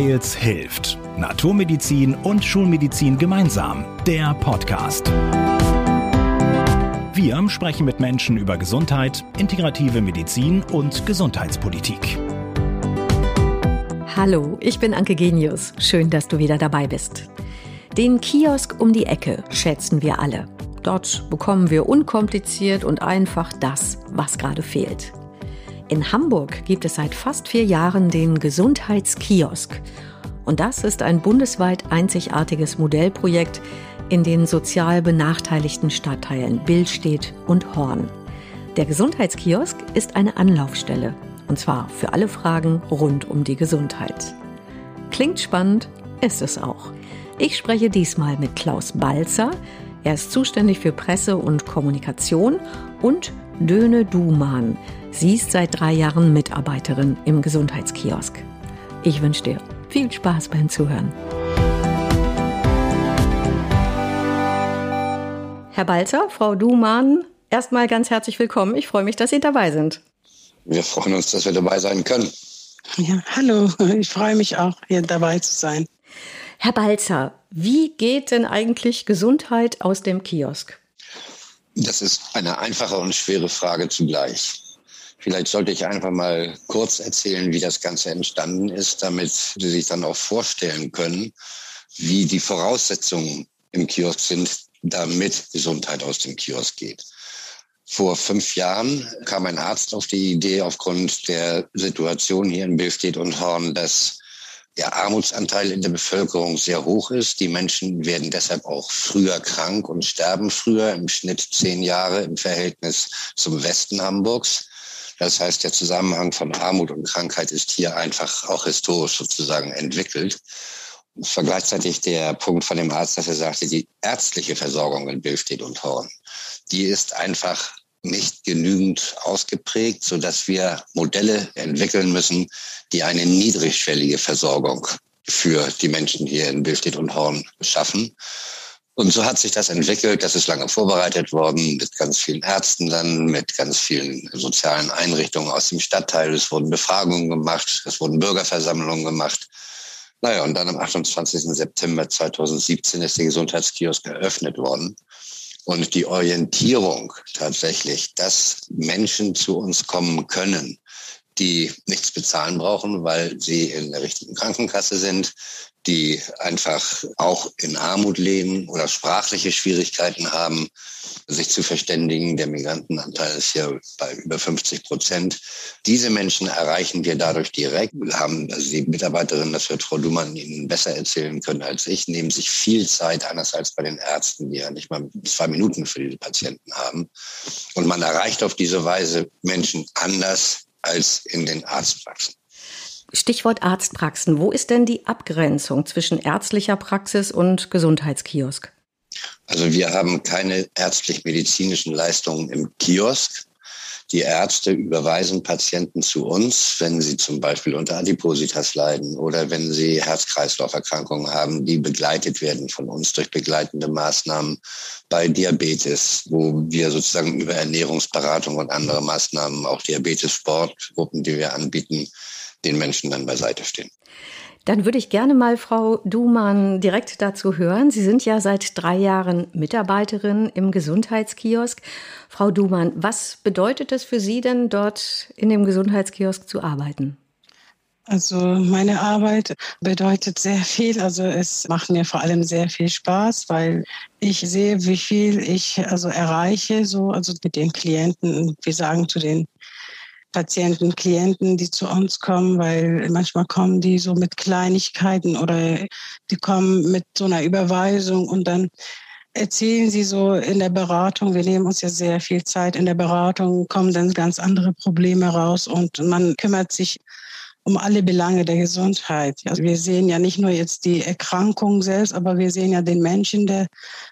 Weils hilft. Naturmedizin und Schulmedizin gemeinsam. Der Podcast. Wir sprechen mit Menschen über Gesundheit, integrative Medizin und Gesundheitspolitik. Hallo, ich bin Anke Genius. Schön, dass du wieder dabei bist. Den Kiosk um die Ecke schätzen wir alle. Dort bekommen wir unkompliziert und einfach das, was gerade fehlt. In Hamburg gibt es seit fast vier Jahren den Gesundheitskiosk. Und das ist ein bundesweit einzigartiges Modellprojekt in den sozial benachteiligten Stadtteilen Billstedt und Horn. Der Gesundheitskiosk ist eine Anlaufstelle. Und zwar für alle Fragen rund um die Gesundheit. Klingt spannend, ist es auch. Ich spreche diesmal mit Klaus Balzer. Er ist zuständig für Presse und Kommunikation und Döne Duman. Sie ist seit drei Jahren Mitarbeiterin im Gesundheitskiosk. Ich wünsche dir viel Spaß beim Zuhören. Herr Balzer, Frau Duman, erstmal ganz herzlich willkommen. Ich freue mich, dass Sie dabei sind. Wir freuen uns, dass wir dabei sein können. Ja, hallo, ich freue mich auch, hier dabei zu sein. Herr Balzer, wie geht denn eigentlich Gesundheit aus dem Kiosk? Das ist eine einfache und schwere Frage zugleich. Vielleicht sollte ich einfach mal kurz erzählen, wie das Ganze entstanden ist, damit Sie sich dann auch vorstellen können, wie die Voraussetzungen im Kiosk sind, damit Gesundheit aus dem Kiosk geht. Vor fünf Jahren kam ein Arzt auf die Idee, aufgrund der Situation hier in Billstedt und Horn, dass der Armutsanteil in der Bevölkerung sehr hoch ist. Die Menschen werden deshalb auch früher krank und sterben früher, im Schnitt zehn Jahre im Verhältnis zum Westen Hamburgs. Das heißt, der Zusammenhang von Armut und Krankheit ist hier einfach auch historisch sozusagen entwickelt. Es war gleichzeitig der Punkt von dem Arzt, dass er sagte, die ärztliche Versorgung in Billstedt und Horn, die ist einfach nicht genügend ausgeprägt, so dass wir Modelle entwickeln müssen, die eine niedrigschwellige Versorgung für die Menschen hier in Billstedt und Horn schaffen. Und so hat sich das entwickelt. Das ist lange vorbereitet worden mit ganz vielen Ärzten dann, mit ganz vielen sozialen Einrichtungen aus dem Stadtteil. Es wurden Befragungen gemacht, es wurden Bürgerversammlungen gemacht. Naja, und dann am 28. September 2017 ist der Gesundheitskiosk eröffnet worden. Und die Orientierung tatsächlich, dass Menschen zu uns kommen können, die nichts bezahlen brauchen, weil sie in der richtigen Krankenkasse sind, die einfach auch in Armut leben oder sprachliche Schwierigkeiten haben, sich zu verständigen. Der Migrantenanteil ist hier bei über 50 Prozent. Diese Menschen erreichen wir dadurch direkt. Wir haben also die Mitarbeiterin, das wird Frau Dumann Ihnen besser erzählen können als ich, nehmen sich viel Zeit, anders als bei den Ärzten, die ja nicht mal zwei Minuten für diese Patienten haben. Und man erreicht auf diese Weise Menschen anders als in den Arztpraxen. Stichwort Arztpraxen. Wo ist denn die Abgrenzung zwischen ärztlicher Praxis und Gesundheitskiosk? Also wir haben keine ärztlich-medizinischen Leistungen im Kiosk. Die Ärzte überweisen Patienten zu uns, wenn sie zum Beispiel unter Adipositas leiden oder wenn sie Herz-Kreislauf-Erkrankungen haben, die begleitet werden von uns durch begleitende Maßnahmen bei Diabetes, wo wir sozusagen über Ernährungsberatung und andere Maßnahmen, auch Diabetes-Sportgruppen, die wir anbieten, den Menschen dann beiseite stehen. Dann würde ich gerne mal Frau Dumann direkt dazu hören. Sie sind ja seit drei Jahren Mitarbeiterin im Gesundheitskiosk. Frau Dumann, was bedeutet es für Sie denn, dort in dem Gesundheitskiosk zu arbeiten? Also meine Arbeit bedeutet sehr viel. Also es macht mir vor allem sehr viel Spaß, weil ich sehe, wie viel ich also erreiche, so also mit den Klienten. Wir sagen zu den Patienten, Klienten, die zu uns kommen, weil manchmal kommen die so mit Kleinigkeiten oder die kommen mit so einer Überweisung und dann erzählen sie so in der Beratung, wir nehmen uns ja sehr viel Zeit in der Beratung, kommen dann ganz andere Probleme raus und man kümmert sich um alle Belange der Gesundheit. Also wir sehen ja nicht nur jetzt die Erkrankung selbst, aber wir sehen ja den Menschen, der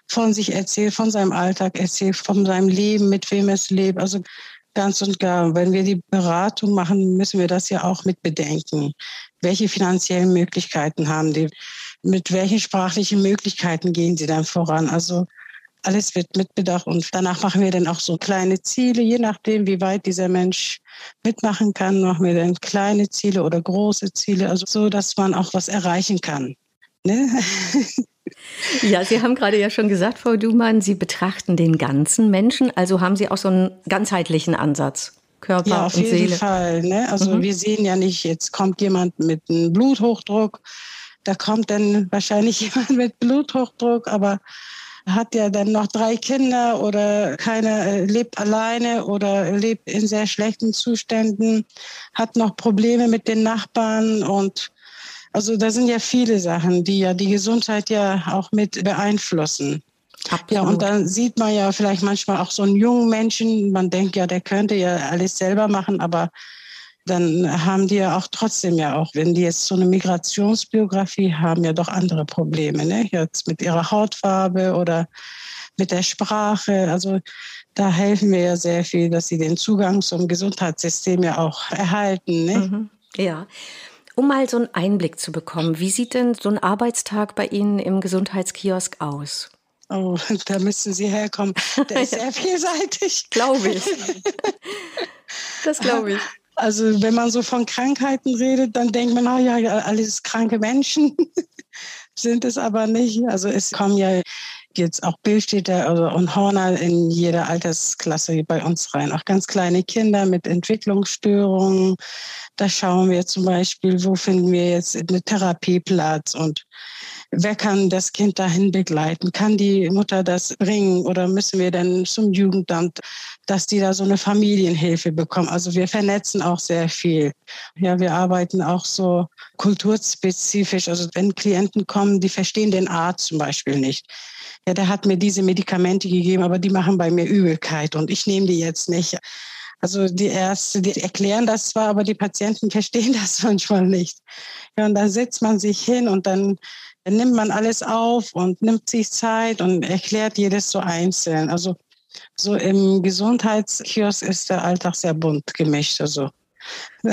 von sich erzählt, von seinem Alltag erzählt, von seinem Leben, mit wem es lebt. Also Ganz und gar. Wenn wir die Beratung machen, müssen wir das ja auch mit bedenken. Welche finanziellen Möglichkeiten haben die? Mit welchen sprachlichen Möglichkeiten gehen sie dann voran? Also alles wird mitbedacht und danach machen wir dann auch so kleine Ziele, je nachdem, wie weit dieser Mensch mitmachen kann, machen wir dann kleine Ziele oder große Ziele, also so, dass man auch was erreichen kann. Ne? Ja, Sie haben gerade ja schon gesagt, Frau Dumann, Sie betrachten den ganzen Menschen, also haben Sie auch so einen ganzheitlichen Ansatz. Körper ja, auf und jeden Seele. Fall. Ne? Also Mhm. wir sehen ja nicht, jetzt kommt jemand mit einem Bluthochdruck, da kommt dann wahrscheinlich jemand mit Bluthochdruck, aber hat ja dann noch drei Kinder oder keiner äh, lebt alleine oder lebt in sehr schlechten Zuständen, hat noch Probleme mit den Nachbarn und also da sind ja viele Sachen, die ja die Gesundheit ja auch mit beeinflussen. Ja, und dann sieht man ja vielleicht manchmal auch so einen jungen Menschen, man denkt ja, der könnte ja alles selber machen, aber dann haben die ja auch trotzdem ja auch, wenn die jetzt so eine Migrationsbiografie haben, ja doch andere Probleme, ne? Jetzt mit ihrer Hautfarbe oder mit der Sprache. Also da helfen wir ja sehr viel, dass sie den Zugang zum Gesundheitssystem ja auch erhalten. Ne? Mhm. Ja. Um mal so einen Einblick zu bekommen, wie sieht denn so ein Arbeitstag bei Ihnen im Gesundheitskiosk aus? Oh, da müssen Sie herkommen. Der ist sehr vielseitig. Glaube ich. Das glaube ich. Also wenn man so von Krankheiten redet, dann denkt man, ah ja, alles kranke Menschen sind es aber nicht. Also es kommen ja jetzt auch Bildstädter also und Horner in jeder Altersklasse bei uns rein. Auch ganz kleine Kinder mit Entwicklungsstörungen. Da schauen wir zum Beispiel, wo finden wir jetzt einen Therapieplatz und wer kann das Kind dahin begleiten? Kann die Mutter das bringen oder müssen wir dann zum Jugendamt, dass die da so eine Familienhilfe bekommen? Also wir vernetzen auch sehr viel. Ja, wir arbeiten auch so kulturspezifisch. Also wenn Klienten kommen, die verstehen den Arzt zum Beispiel nicht. Ja, der hat mir diese Medikamente gegeben, aber die machen bei mir Übelkeit und ich nehme die jetzt nicht. Also die Ärzte, die erklären das zwar, aber die Patienten verstehen das manchmal nicht. Ja, und dann setzt man sich hin und dann nimmt man alles auf und nimmt sich Zeit und erklärt jedes so einzeln. Also so im Gesundheitskiosk ist der Alltag sehr bunt gemischt. Also.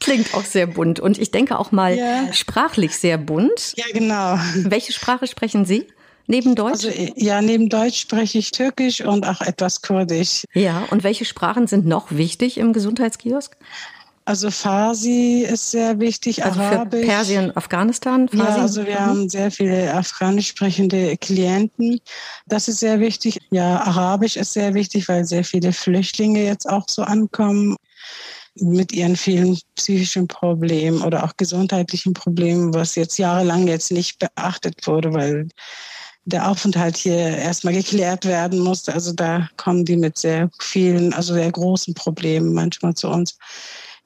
Klingt auch sehr bunt und ich denke auch mal Ja. sprachlich sehr bunt. Ja, genau. Welche Sprache sprechen Sie neben Deutsch? Also ja, neben Deutsch spreche ich Türkisch und auch etwas Kurdisch. ja, und welche Sprachen sind noch wichtig im Gesundheitskiosk? Also Farsi ist sehr wichtig, Also für Arabisch. Persien, Afghanistan, Ja, Farsi? also wir Mhm. haben sehr viele afghanisch sprechende Klienten. Das ist sehr wichtig. Ja, Arabisch ist sehr wichtig, weil sehr viele Flüchtlinge jetzt auch so ankommen mit ihren vielen psychischen Problemen oder auch gesundheitlichen Problemen, was jetzt jahrelang jetzt nicht beachtet wurde, weil der Aufenthalt hier erstmal geklärt werden musste. Also da kommen die mit sehr vielen, also sehr großen Problemen manchmal zu uns.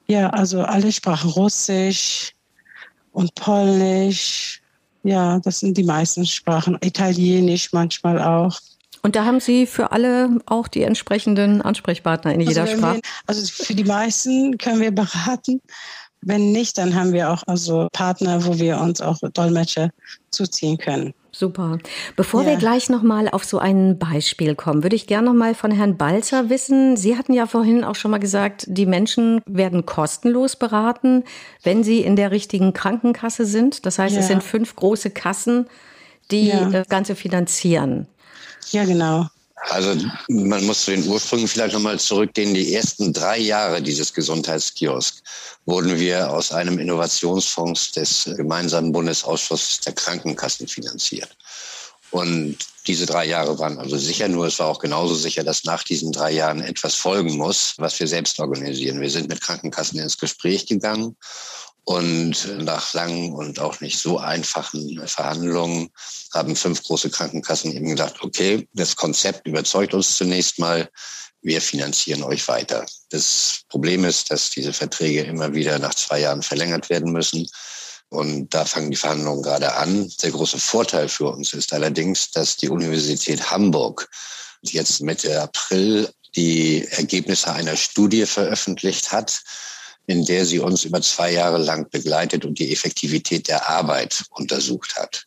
Ja, also alle Sprachen Russisch und Polnisch. Ja, das sind die meisten Sprachen. Italienisch manchmal auch. Und da haben Sie für alle auch die entsprechenden Ansprechpartner in jeder also, wenn Sprache. wir, also für die meisten können wir beraten. Wenn nicht, dann haben wir auch also Partner, wo wir uns auch Dolmetscher zuziehen können. Super. Bevor Ja. wir gleich noch mal auf so ein Beispiel kommen, würde ich gerne noch mal von Herrn Balzer wissen. Sie hatten ja vorhin auch schon mal gesagt, die Menschen werden kostenlos beraten, wenn sie in der richtigen Krankenkasse sind. Das heißt, es Ja. sind fünf große Kassen, die Ja. das Ganze finanzieren. Ja, genau. Also man muss zu den Ursprüngen vielleicht nochmal zurückgehen. Die ersten drei Jahre dieses Gesundheitskiosk wurden wir aus einem Innovationsfonds des gemeinsamen Bundesausschusses der Krankenkassen finanziert. Und diese drei Jahre waren also sicher, nur es war auch genauso sicher, dass nach diesen drei Jahren etwas folgen muss, was wir selbst organisieren. Wir sind mit Krankenkassen ins Gespräch gegangen und nach langen und auch nicht so einfachen Verhandlungen haben fünf große Krankenkassen eben gesagt, okay, das Konzept überzeugt uns zunächst mal, wir finanzieren euch weiter. Das Problem ist, dass diese Verträge immer wieder nach zwei Jahren verlängert werden müssen. Und da fangen die Verhandlungen gerade an. Der große Vorteil für uns ist allerdings, dass die Universität Hamburg jetzt Mitte April die Ergebnisse einer Studie veröffentlicht hat, in der sie uns über zwei Jahre lang begleitet und die Effektivität der Arbeit untersucht hat.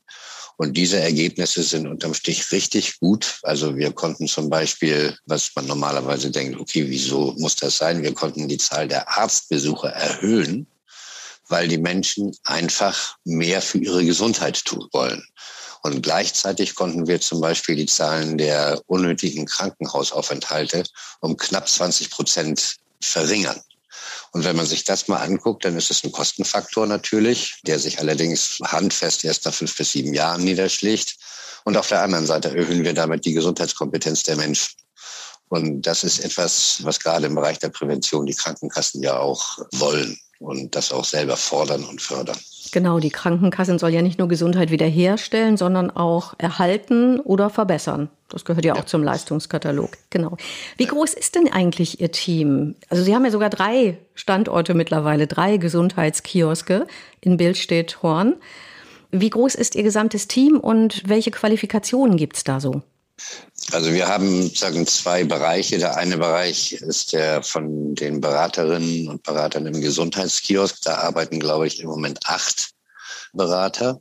Und diese Ergebnisse sind unterm Strich richtig gut. Also wir konnten zum Beispiel, was man normalerweise denkt, okay, wieso muss das sein? Wir konnten die Zahl der Arztbesuche erhöhen, weil die Menschen einfach mehr für ihre Gesundheit tun wollen. Und gleichzeitig konnten wir zum Beispiel die Zahlen der unnötigen Krankenhausaufenthalte um knapp 20 Prozent verringern. Und wenn man sich das mal anguckt, dann ist es ein Kostenfaktor natürlich, der sich allerdings handfest erst nach fünf bis sieben Jahren niederschlägt. Und auf der anderen Seite erhöhen wir damit die Gesundheitskompetenz der Menschen. Und das ist etwas, was gerade im Bereich der Prävention die Krankenkassen ja auch wollen und das auch selber fordern und fördern. Genau, die Krankenkassen soll ja nicht nur Gesundheit wiederherstellen, sondern auch erhalten oder verbessern. Das gehört ja auch ja. zum Leistungskatalog. Genau. Wie groß ist denn eigentlich Ihr Team? Also Sie haben ja sogar drei Standorte mittlerweile, drei Gesundheitskioske in Bildstedt Horn. Wie groß ist Ihr gesamtes Team und welche Qualifikationen gibt es da so? Also wir haben sagen zwei Bereiche. Der eine Bereich ist der von den Beraterinnen und Beratern im Gesundheitskiosk. Da arbeiten, glaube ich, im Moment acht Berater.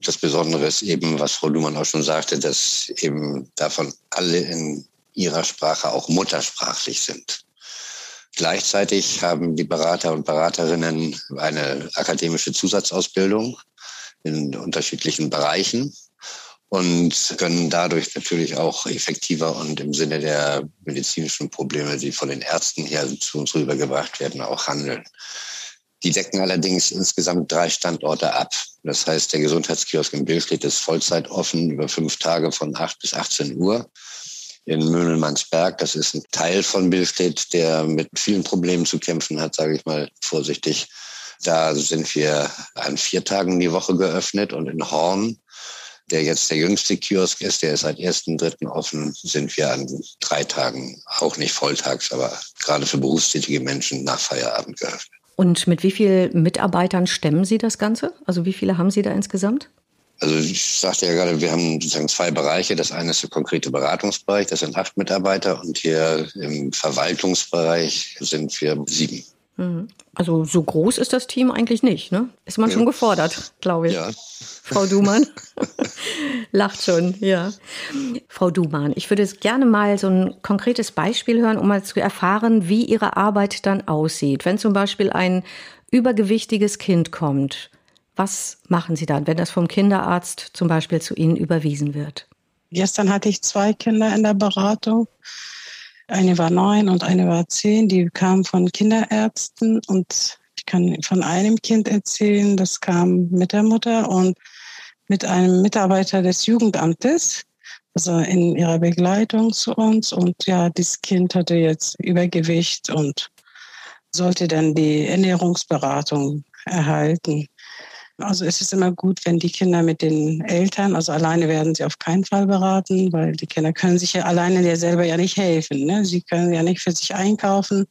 Das Besondere ist eben, was Frau Luhmann auch schon sagte, dass eben davon alle in ihrer Sprache auch muttersprachlich sind. Gleichzeitig haben die Berater und Beraterinnen eine akademische Zusatzausbildung in unterschiedlichen Bereichen und können dadurch natürlich auch effektiver und im Sinne der medizinischen Probleme, die von den Ärzten her zu uns rübergebracht werden, auch handeln. Die decken allerdings insgesamt drei Standorte ab. Das heißt, der Gesundheitskiosk in Billstedt ist Vollzeit offen über fünf Tage von 8 bis 18 Uhr. In Möhnelmannsberg, das ist ein Teil von Billstedt, der mit vielen Problemen zu kämpfen hat, sage ich mal vorsichtig. Da sind wir an vier Tagen die Woche geöffnet und in Horn der jetzt der jüngste Kiosk ist, der ist seit 1.3. offen, sind wir an drei Tagen, auch nicht volltags, aber gerade für berufstätige Menschen nach Feierabend geöffnet. Und mit wie vielen Mitarbeitern stemmen Sie das Ganze? Also wie viele haben Sie da insgesamt? Also ich sagte ja gerade, wir haben sozusagen zwei Bereiche. Das eine ist der konkrete Beratungsbereich, das sind acht Mitarbeiter und hier im Verwaltungsbereich sind wir sieben. Mhm. Also so groß ist das Team eigentlich nicht, ne? Ist man ja. schon gefordert, glaube ich. Ja. Frau Dumann lacht schon, ja. Frau Dumann, ich würde gerne mal so ein konkretes Beispiel hören, um mal zu erfahren, wie Ihre Arbeit dann aussieht. Wenn zum Beispiel ein übergewichtiges Kind kommt, was machen Sie dann, wenn das vom Kinderarzt zum Beispiel zu Ihnen überwiesen wird? Gestern hatte ich zwei Kinder in der Beratung. Eine war neun und eine war zehn. Die kamen von Kinderärzten und ich kann von einem Kind erzählen, das kam mit der Mutter und mit einem Mitarbeiter des Jugendamtes, also in ihrer Begleitung zu uns. Und ja, dieses Kind hatte jetzt Übergewicht und sollte dann die Ernährungsberatung erhalten. Also es ist immer gut, wenn die Kinder mit den Eltern, also alleine werden sie auf keinen Fall beraten, weil die Kinder können sich ja alleine ja selber ja nicht helfen. Ne? Sie können ja nicht für sich einkaufen.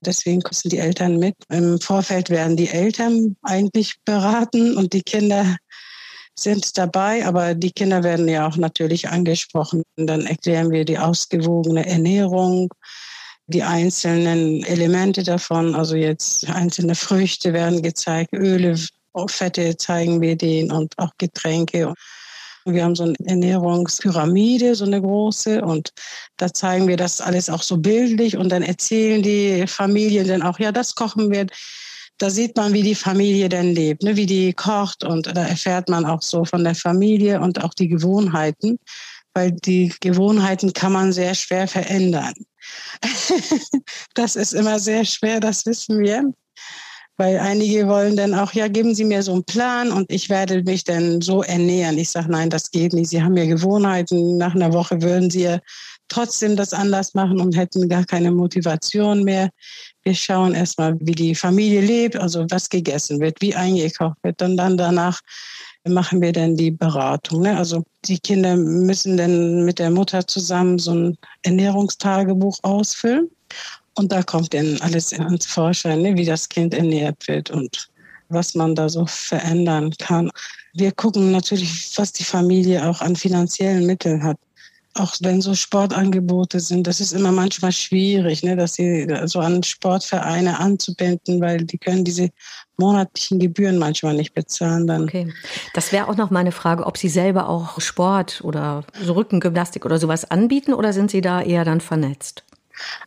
Deswegen müssen die Eltern mit. Im Vorfeld werden die Eltern eigentlich beraten und die Kinder sind dabei, aber die Kinder werden ja auch natürlich angesprochen. Und dann erklären wir die ausgewogene Ernährung, die einzelnen Elemente davon, also jetzt einzelne Früchte werden gezeigt, Öle, Fette zeigen wir denen und auch Getränke. Wir haben so eine Ernährungspyramide, so eine große, und da zeigen wir das alles auch so bildlich und dann erzählen die Familien dann auch, ja, das kochen wir. Da sieht man, wie die Familie denn lebt, ne, wie die kocht und da erfährt man auch so von der Familie und auch die Gewohnheiten, weil die Gewohnheiten kann man sehr schwer verändern. das ist immer sehr schwer, das wissen wir. Weil einige wollen dann auch, ja, geben Sie mir so einen Plan und ich werde mich dann so ernähren. Ich sage, nein, das geht nicht. Sie haben ja Gewohnheiten. Nach einer Woche würden Sie ja trotzdem das anders machen und hätten gar keine Motivation mehr. Wir schauen erstmal, wie die Familie lebt, also was gegessen wird, wie eingekocht wird. Und dann danach machen wir dann die Beratung. Ne? Also die Kinder müssen dann mit der Mutter zusammen so ein Ernährungstagebuch ausfüllen. Und da kommt dann alles ins Vorschein, ne, wie das Kind ernährt wird und was man da so verändern kann. Wir gucken natürlich, was die Familie auch an finanziellen Mitteln hat. Auch wenn so Sportangebote sind, das ist immer manchmal schwierig, ne, dass sie so an Sportvereine anzubinden, weil die können diese monatlichen Gebühren manchmal nicht bezahlen. Dann. Okay. Das wäre auch noch meine Frage, ob Sie selber auch Sport oder so Rückengymnastik oder sowas anbieten oder sind Sie da eher dann vernetzt?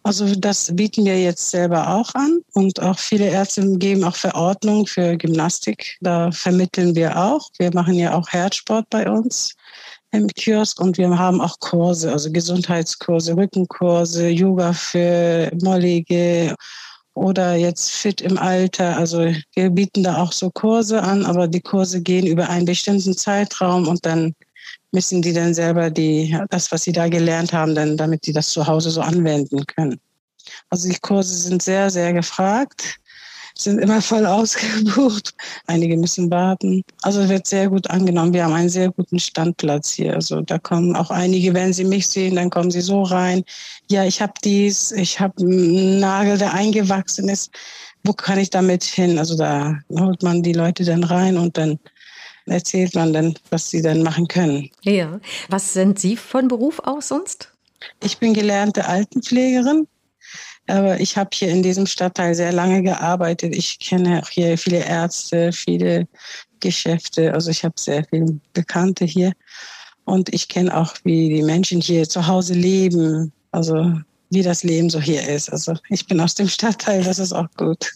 Also das bieten wir jetzt selber auch an und auch viele Ärzte geben auch Verordnungen für Gymnastik. Da vermitteln wir auch. Wir machen ja auch Herzsport bei uns im Kiosk und wir haben auch Kurse, also Gesundheitskurse, Rückenkurse, Yoga für Mollige oder jetzt fit im Alter. Also wir bieten da auch so Kurse an, aber die Kurse gehen über einen bestimmten Zeitraum und dann müssen die dann selber die, das, was sie da gelernt haben, dann, damit die das zu Hause so anwenden können. Also die Kurse sind sehr, sehr gefragt, sind immer voll ausgebucht. Einige müssen warten. Also wird sehr gut angenommen. Wir haben einen sehr guten Standplatz hier. Also da kommen auch einige, wenn sie mich sehen, dann kommen sie so rein. Ja, ich habe dies, ich habe einen Nagel, der eingewachsen ist. Wo kann ich damit hin? Also da holt man die Leute dann rein und dann erzählt man dann, was sie dann machen können. Ja. Was sind Sie von Beruf aus sonst? Ich bin gelernte Altenpflegerin. Aber ich habe hier in diesem Stadtteil sehr lange gearbeitet. Ich kenne auch hier viele Ärzte, viele Geschäfte. Also ich habe sehr viele Bekannte hier. Und ich kenne auch, wie die Menschen hier zu Hause leben. Also wie das Leben so hier ist. Also ich bin aus dem Stadtteil, das ist auch gut.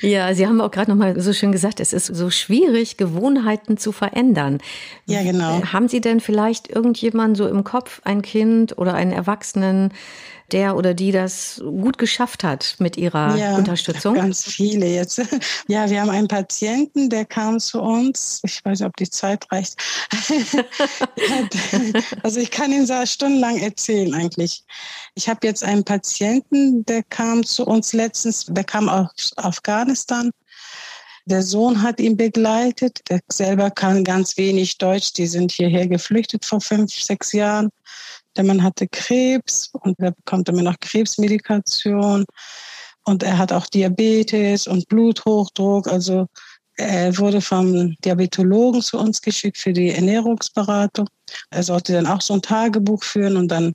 Ja, Sie haben auch gerade noch mal so schön gesagt, es ist so schwierig, Gewohnheiten zu verändern. Ja, genau. Haben Sie denn vielleicht irgendjemanden so im Kopf, ein Kind oder einen Erwachsenen, der oder die das gut geschafft hat mit ihrer ja, Unterstützung? Ganz viele jetzt. Ja, wir haben einen Patienten, der kam zu uns. Ich weiß nicht, ob die Zeit reicht. also ich kann Ihnen so stundenlang erzählen eigentlich. Ich habe jetzt einen Patienten, der kam zu uns letztens, der kam aus Afghanistan. Der Sohn hat ihn begleitet. Der selber kann ganz wenig Deutsch. Die sind hierher geflüchtet vor fünf, sechs Jahren. Der Mann hatte Krebs und er bekommt immer noch Krebsmedikation. Und er hat auch Diabetes und Bluthochdruck. Also er wurde vom Diabetologen zu uns geschickt für die Ernährungsberatung. Er sollte dann auch so ein Tagebuch führen und dann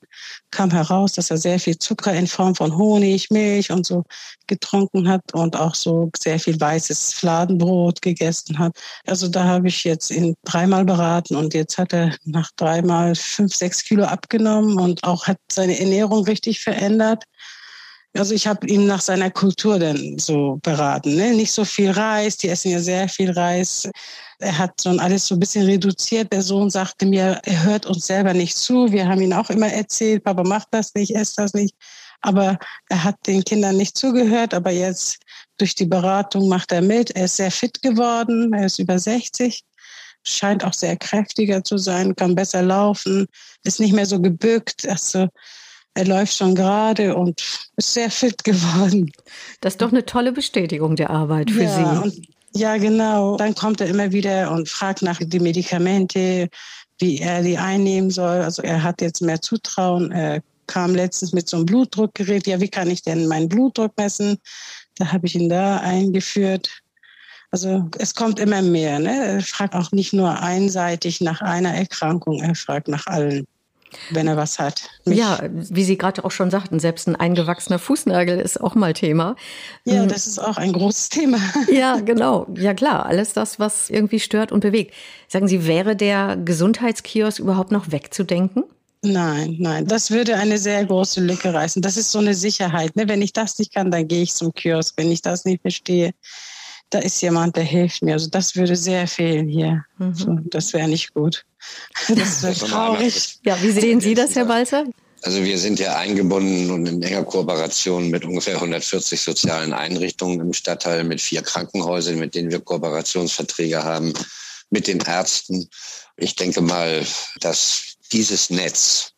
kam heraus, dass er sehr viel Zucker in Form von Honig, Milch und so getrunken hat und auch so sehr viel weißes Fladenbrot gegessen hat. Also da habe ich jetzt ihn dreimal beraten und jetzt hat er nach dreimal fünf, sechs Kilo abgenommen und auch hat seine Ernährung richtig verändert. Also ich habe ihn nach seiner Kultur dann so beraten. Ne? Nicht so viel Reis, die essen ja sehr viel Reis. Er hat so alles so ein bisschen reduziert. Der Sohn sagte mir, er hört uns selber nicht zu. Wir haben ihn auch immer erzählt, Papa macht das nicht, esst das nicht. Aber er hat den Kindern nicht zugehört. Aber jetzt durch die Beratung macht er mit. Er ist sehr fit geworden. Er ist über 60 scheint auch sehr kräftiger zu sein, kann besser laufen, ist nicht mehr so gebückt. Also er läuft schon gerade und ist sehr fit geworden. Das ist doch eine tolle Bestätigung der Arbeit für ja, Sie. Und, ja, genau. Dann kommt er immer wieder und fragt nach den Medikamente, wie er die einnehmen soll. Also er hat jetzt mehr Zutrauen. Er kam letztens mit so einem Blutdruckgerät. Ja, wie kann ich denn meinen Blutdruck messen? Da habe ich ihn da eingeführt. Also es kommt immer mehr. Ne? Er fragt auch nicht nur einseitig nach einer Erkrankung, er fragt nach allen wenn er was hat. Mich ja, wie Sie gerade auch schon sagten, selbst ein eingewachsener Fußnagel ist auch mal Thema. Ja, mhm. das ist auch ein großes Thema. Ja, genau. Ja, klar. Alles das, was irgendwie stört und bewegt. Sagen Sie, wäre der Gesundheitskiosk überhaupt noch wegzudenken? Nein, nein, das würde eine sehr große Lücke reißen. Das ist so eine Sicherheit. Ne? Wenn ich das nicht kann, dann gehe ich zum Kiosk. Wenn ich das nicht verstehe, da ist jemand, der hilft mir. Also das würde sehr fehlen hier. Mhm. So, das wäre nicht gut. Das wäre traurig. Ja, wie sehen Sie das, Herr Balzer? Also wir sind ja eingebunden und in enger Kooperation mit ungefähr 140 sozialen Einrichtungen im Stadtteil, mit vier Krankenhäusern, mit denen wir Kooperationsverträge haben, mit den Ärzten. Ich denke mal, dass dieses Netz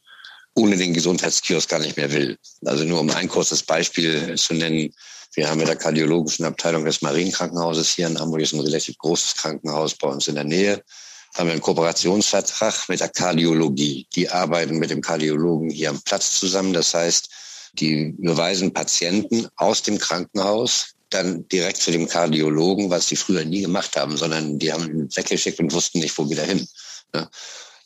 ohne den Gesundheitskiosk gar nicht mehr will. Also nur um ein kurzes Beispiel zu nennen. Wir haben mit der kardiologischen Abteilung des Marienkrankenhauses hier in Hamburg, ist ein relativ großes Krankenhaus bei uns in der Nähe, haben wir einen Kooperationsvertrag mit der Kardiologie. Die arbeiten mit dem Kardiologen hier am Platz zusammen. Das heißt, die überweisen Patienten aus dem Krankenhaus dann direkt zu dem Kardiologen, was sie früher nie gemacht haben, sondern die haben ihn weggeschickt und wussten nicht, wo wieder hin.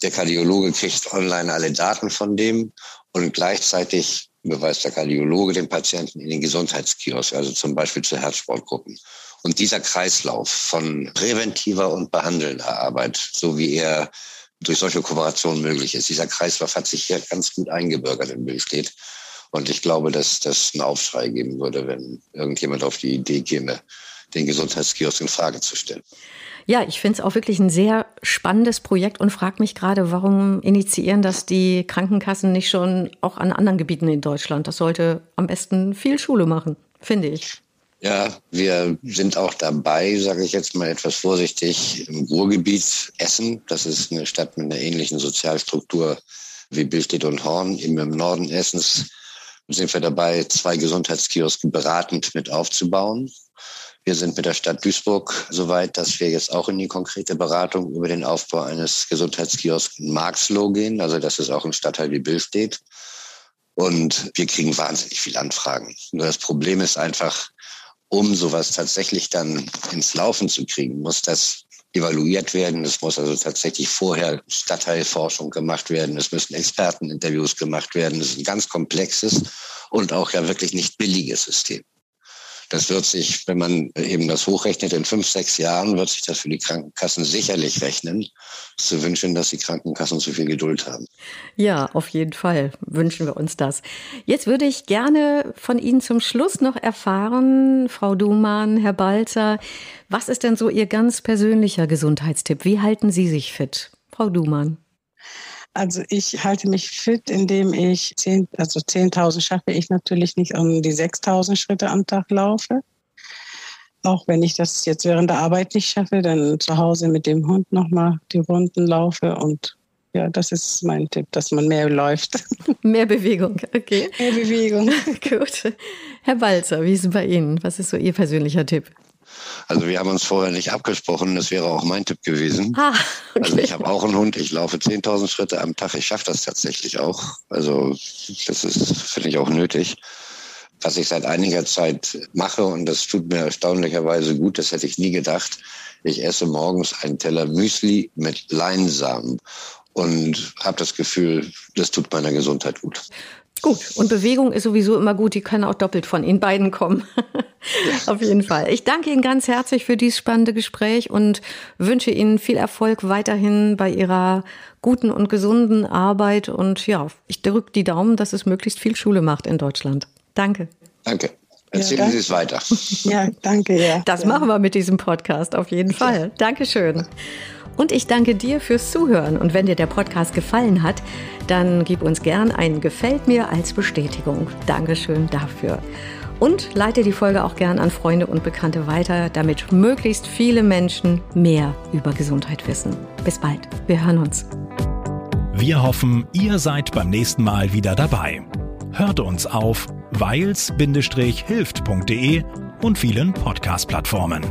Der Kardiologe kriegt online alle Daten von dem und gleichzeitig überweist der Kardiologe den Patienten in den Gesundheitskiosk, also zum Beispiel zu Herzsportgruppen. Und dieser Kreislauf von präventiver und behandelnder Arbeit, so wie er durch solche Kooperationen möglich ist, dieser Kreislauf hat sich hier ganz gut eingebürgert in Billstedt. Und ich glaube, dass das einen Aufschrei geben würde, wenn irgendjemand auf die Idee käme, den Gesundheitskiosk in Frage zu stellen. Ja, ich finde es auch wirklich ein sehr spannendes Projekt und frage mich gerade, warum initiieren das die Krankenkassen nicht schon auch an anderen Gebieten in Deutschland? Das sollte am besten viel Schule machen, finde ich. Ja, wir sind auch dabei, sage ich jetzt mal etwas vorsichtig, im Ruhrgebiet Essen. Das ist eine Stadt mit einer ähnlichen Sozialstruktur wie Billstedt und Horn. Eben im Norden Essens sind wir dabei, zwei Gesundheitskioske beratend mit aufzubauen. Wir sind mit der Stadt Duisburg soweit, dass wir jetzt auch in die konkrete Beratung über den Aufbau eines Gesundheitskiosks in Marxloh gehen. Also das ist auch ein Stadtteil wie Billstedt. Und wir kriegen wahnsinnig viele Anfragen. Nur das Problem ist einfach, um sowas tatsächlich dann ins Laufen zu kriegen, muss das evaluiert werden. Es muss also tatsächlich vorher Stadtteilforschung gemacht werden. Es müssen Experteninterviews gemacht werden. Es ist ein ganz komplexes und auch ja wirklich nicht billiges System. Das wird sich, wenn man eben das hochrechnet, in fünf, sechs Jahren wird sich das für die Krankenkassen sicherlich rechnen. Zu wünschen, dass die Krankenkassen zu viel Geduld haben. Ja, auf jeden Fall wünschen wir uns das. Jetzt würde ich gerne von Ihnen zum Schluss noch erfahren, Frau Dumann, Herr Balzer, was ist denn so Ihr ganz persönlicher Gesundheitstipp? Wie halten Sie sich fit? Frau Dumann. Also ich halte mich fit, indem ich zehn, also 10.000 schaffe ich natürlich nicht, um die 6.000 Schritte am Tag laufe. Auch wenn ich das jetzt während der Arbeit nicht schaffe, dann zu Hause mit dem Hund nochmal die Runden laufe und ja, das ist mein Tipp, dass man mehr läuft. Mehr Bewegung, okay. Mehr Bewegung. Gut. Herr Balzer, wie ist es bei Ihnen? Was ist so Ihr persönlicher Tipp? Also wir haben uns vorher nicht abgesprochen, das wäre auch mein Tipp gewesen. Ah, okay. Also ich habe auch einen Hund, ich laufe 10.000 Schritte am Tag, ich schaffe das tatsächlich auch. Also das ist, finde ich, auch nötig. Was ich seit einiger Zeit mache, und das tut mir erstaunlicherweise gut, das hätte ich nie gedacht, ich esse morgens einen Teller Müsli mit Leinsamen und habe das Gefühl, das tut meiner Gesundheit gut. Gut, und Bewegung ist sowieso immer gut, die können auch doppelt von Ihnen beiden kommen. Auf jeden Fall. Ich danke Ihnen ganz herzlich für dieses spannende Gespräch und wünsche Ihnen viel Erfolg weiterhin bei Ihrer guten und gesunden Arbeit. Und ja, ich drücke die Daumen, dass es möglichst viel Schule macht in Deutschland. Danke. Danke. Erzählen ja, Sie es weiter. Ja, danke, ja. Das ja. machen wir mit diesem Podcast auf jeden Fall. Dankeschön. Und ich danke dir fürs Zuhören. Und wenn dir der Podcast gefallen hat, dann gib uns gern ein Gefällt mir als Bestätigung. Dankeschön dafür. Und leite die Folge auch gern an Freunde und Bekannte weiter, damit möglichst viele Menschen mehr über Gesundheit wissen. Bis bald. Wir hören uns. Wir hoffen, ihr seid beim nächsten Mal wieder dabei. Hört uns auf weils-hilft.de und vielen Podcast-Plattformen.